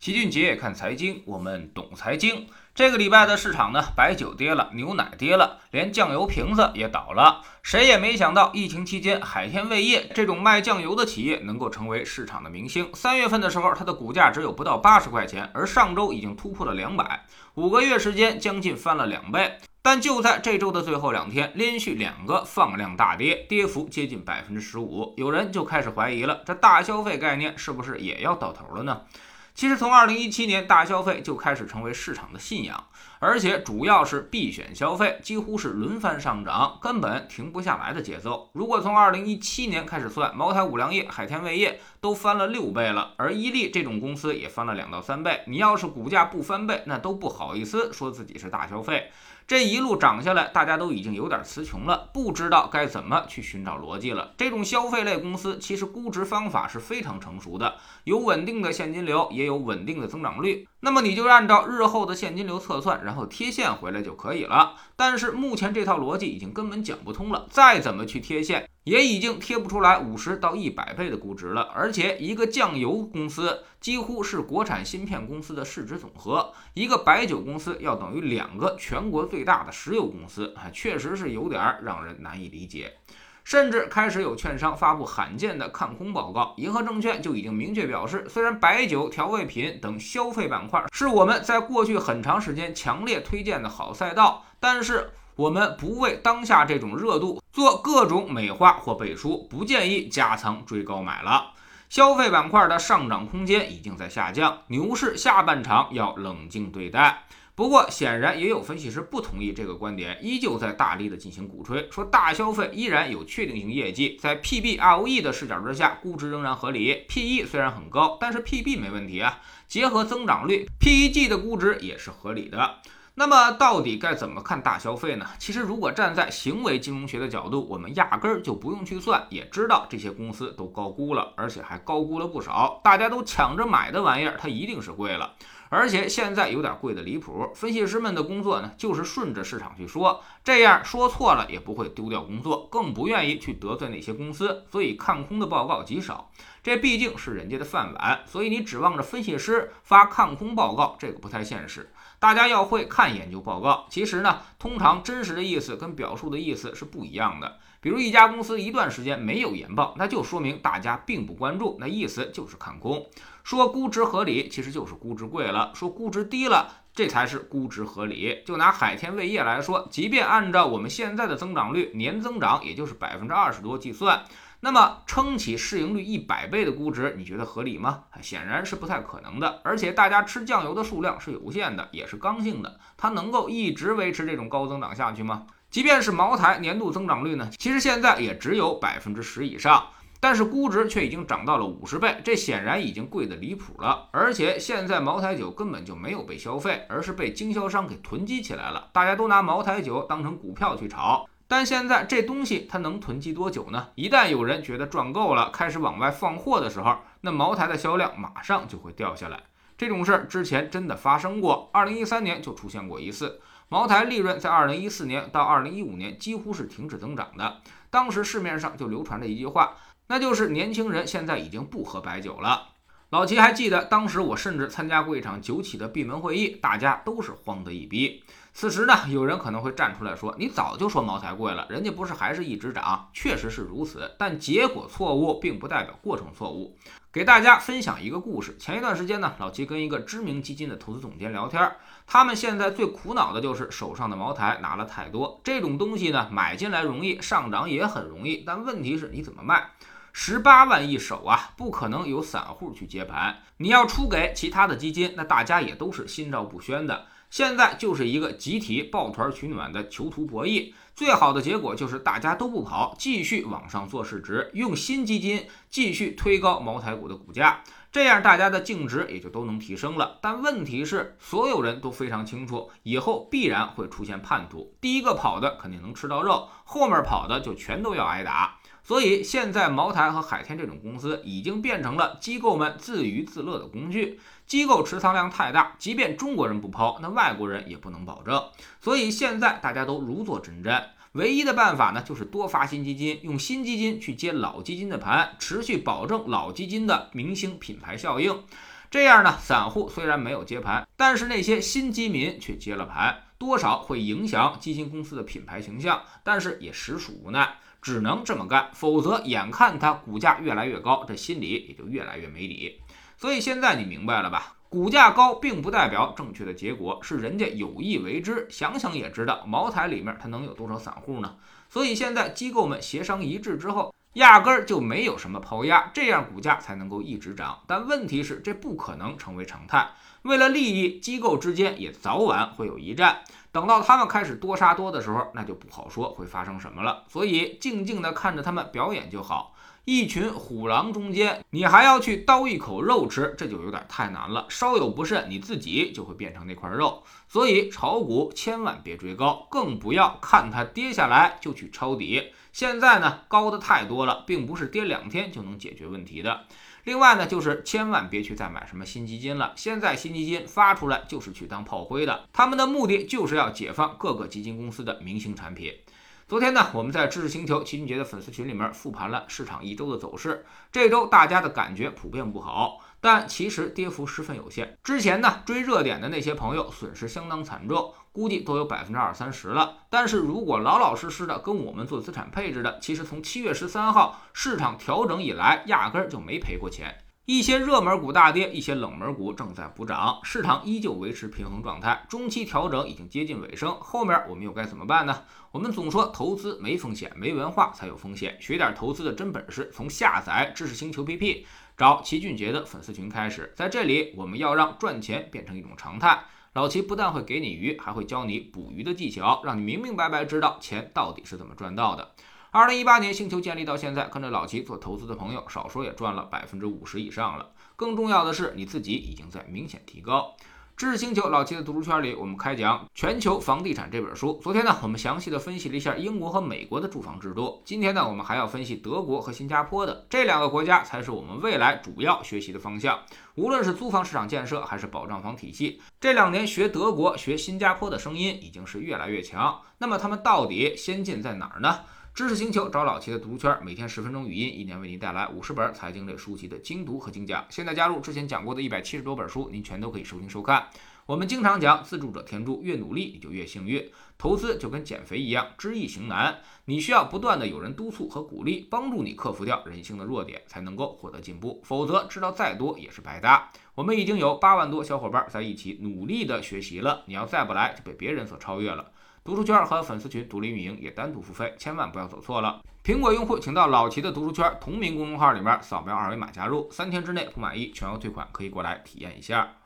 齐俊杰看财经，我们懂财经。这个礼拜的市场呢，白酒跌了，牛奶跌了，连酱油瓶子也倒了。谁也没想到，疫情期间，海天味业这种卖酱油的企业能够成为市场的明星。三月份的时候，它的股价只有不到八十块钱，而上周已经突破了两百，五个月时间将近翻了两倍。但就在这周的最后两天，连续两个放量大跌，跌幅接近百分之十五，有人就开始怀疑了，这大消费概念是不是也要到头了呢？其实从二零一七年大消费就开始成为市场的信仰，而且主要是必选消费，几乎是轮番上涨，根本停不下来的节奏。如果从二零一七年开始算，茅台、五粮液、海天味业都翻了六倍了，而伊利这种公司也翻了两到三倍。你要是股价不翻倍，那都不好意思说自己是大消费。这一路涨下来，大家都已经有点词穷了，不知道该怎么去寻找逻辑了。这种消费类公司其实估值方法是非常成熟的，有稳定的现金流，也有有稳定的增长率。那么你就按照日后的现金流测算，然后贴现回来就可以了。但是目前这套逻辑已经根本讲不通了，再怎么去贴现。也已经贴不出来五十到一百倍的估值了，而且一个酱油公司几乎是国产芯片公司的市值总和，一个白酒公司要等于两个全国最大的石油公司，啊，确实是有点让人难以理解。甚至开始有券商发布罕见的看空报告，银河证券就已经明确表示，虽然白酒、调味品等消费板块是我们在过去很长时间强烈推荐的好赛道，但是。我们不为当下这种热度做各种美化或背书，不建议加仓追高买了。消费板块的上涨空间已经在下降，牛市下半场要冷静对待。不过，显然也有分析师不同意这个观点，依旧在大力的进行鼓吹，说大消费依然有确定性业绩，在 PB ROE 的视角之下，估值仍然合理。PE 虽然很高，但是 PB 没问题啊，结合增长率，PEG 的估值也是合理的。那么到底该怎么看大消费呢？其实如果站在行为金融学的角度，我们压根儿就不用去算，也知道这些公司都高估了，而且还高估了不少。大家都抢着买的玩意儿，它一定是贵了，而且现在有点贵的离谱。分析师们的工作呢，就是顺着市场去说，这样说错了也不会丢掉工作，更不愿意去得罪那些公司，所以看空的报告极少。这毕竟是人家的饭碗，所以你指望着分析师发看空报告，这个不太现实。大家要会看研究报告，其实呢，通常真实的意思跟表述的意思是不一样的。比如一家公司一段时间没有研报，那就说明大家并不关注，那意思就是看空。说估值合理，其实就是估值贵了；说估值低了，这才是估值合理。就拿海天味业来说，即便按照我们现在的增长率，年增长也就是百分之二十多计算。那么撑起市盈率一百倍的估值，你觉得合理吗？显然是不太可能的。而且大家吃酱油的数量是有限的，也是刚性的，它能够一直维持这种高增长下去吗？即便是茅台年度增长率呢，其实现在也只有百分之十以上，但是估值却已经涨到了五十倍，这显然已经贵得离谱了。而且现在茅台酒根本就没有被消费，而是被经销商给囤积起来了，大家都拿茅台酒当成股票去炒。但现在这东西它能囤积多久呢？一旦有人觉得赚够了，开始往外放货的时候，那茅台的销量马上就会掉下来。这种事儿之前真的发生过，二零一三年就出现过一次。茅台利润在二零一四年到二零一五年几乎是停止增长的。当时市面上就流传着一句话，那就是年轻人现在已经不喝白酒了。老齐还记得，当时我甚至参加过一场酒企的闭门会议，大家都是慌得一逼。此时呢，有人可能会站出来说：“你早就说茅台贵了，人家不是还是一直涨？”确实是如此，但结果错误并不代表过程错误。给大家分享一个故事：前一段时间呢，老齐跟一个知名基金的投资总监聊天，他们现在最苦恼的就是手上的茅台拿了太多。这种东西呢，买进来容易，上涨也很容易，但问题是你怎么卖？十八万一手啊，不可能有散户去接盘。你要出给其他的基金，那大家也都是心照不宣的。现在就是一个集体抱团取暖的囚徒博弈。最好的结果就是大家都不跑，继续往上做市值，用新基金继续推高茅台股的股价，这样大家的净值也就都能提升了。但问题是，所有人都非常清楚，以后必然会出现叛徒。第一个跑的肯定能吃到肉，后面跑的就全都要挨打。所以现在茅台和海天这种公司已经变成了机构们自娱自乐的工具。机构持仓量太大，即便中国人不抛，那外国人也不能保证。所以现在大家都如坐针毡，唯一的办法呢，就是多发新基金，用新基金去接老基金的盘，持续保证老基金的明星品牌效应。这样呢，散户虽然没有接盘，但是那些新基民却接了盘，多少会影响基金公司的品牌形象，但是也实属无奈，只能这么干，否则眼看它股价越来越高，这心里也就越来越没底。所以现在你明白了吧？股价高并不代表正确的结果，是人家有意为之。想想也知道，茅台里面它能有多少散户呢？所以现在机构们协商一致之后。压根儿就没有什么抛压，这样股价才能够一直涨。但问题是，这不可能成为常态。为了利益，机构之间也早晚会有一战。等到他们开始多杀多的时候，那就不好说会发生什么了。所以，静静地看着他们表演就好。一群虎狼中间，你还要去叨一口肉吃，这就有点太难了。稍有不慎，你自己就会变成那块肉。所以，炒股千万别追高，更不要看它跌下来就去抄底。现在呢，高的太多了，并不是跌两天就能解决问题的。另外呢，就是千万别去再买什么新基金了。现在新基金发出来就是去当炮灰的，他们的目的就是要解放各个基金公司的明星产品。昨天呢，我们在知识星球齐俊杰的粉丝群里面复盘了市场一周的走势。这周大家的感觉普遍不好，但其实跌幅十分有限。之前呢追热点的那些朋友损失相当惨重，估计都有百分之二三十了。但是如果老老实实的跟我们做资产配置的，其实从七月十三号市场调整以来，压根儿就没赔过钱。一些热门股大跌，一些冷门股正在补涨，市场依旧维持平衡状态。中期调整已经接近尾声，后面我们又该怎么办呢？我们总说投资没风险，没文化才有风险。学点投资的真本事，从下载知识星球 PP，找齐俊杰的粉丝群开始。在这里，我们要让赚钱变成一种常态。老齐不但会给你鱼，还会教你捕鱼的技巧，让你明明白白知道钱到底是怎么赚到的。二零一八年星球建立到现在，跟着老齐做投资的朋友，少说也赚了百分之五十以上了。更重要的是，你自己已经在明显提高。知识星球老齐的读书圈里，我们开讲《全球房地产》这本书。昨天呢，我们详细的分析了一下英国和美国的住房制度。今天呢，我们还要分析德国和新加坡的这两个国家，才是我们未来主要学习的方向。无论是租房市场建设，还是保障房体系，这两年学德国、学新加坡的声音已经是越来越强。那么他们到底先进在哪儿呢？知识星球找老齐的读书圈，每天十分钟语音，一年为您带来五十本财经类书籍的精读和精讲。现在加入之前讲过的一百七十多本书，您全都可以收听收看。我们经常讲，自助者天助，越努力你就越幸运。投资就跟减肥一样，知易行难，你需要不断的有人督促和鼓励，帮助你克服掉人性的弱点，才能够获得进步。否则知道再多也是白搭。我们已经有八万多小伙伴在一起努力的学习了，你要再不来，就被别人所超越了。读书圈和粉丝群独立运营，也单独付费，千万不要走错了。苹果用户请到老齐的读书圈同名公众号里面扫描二维码加入，三天之内不满意全额退款，可以过来体验一下。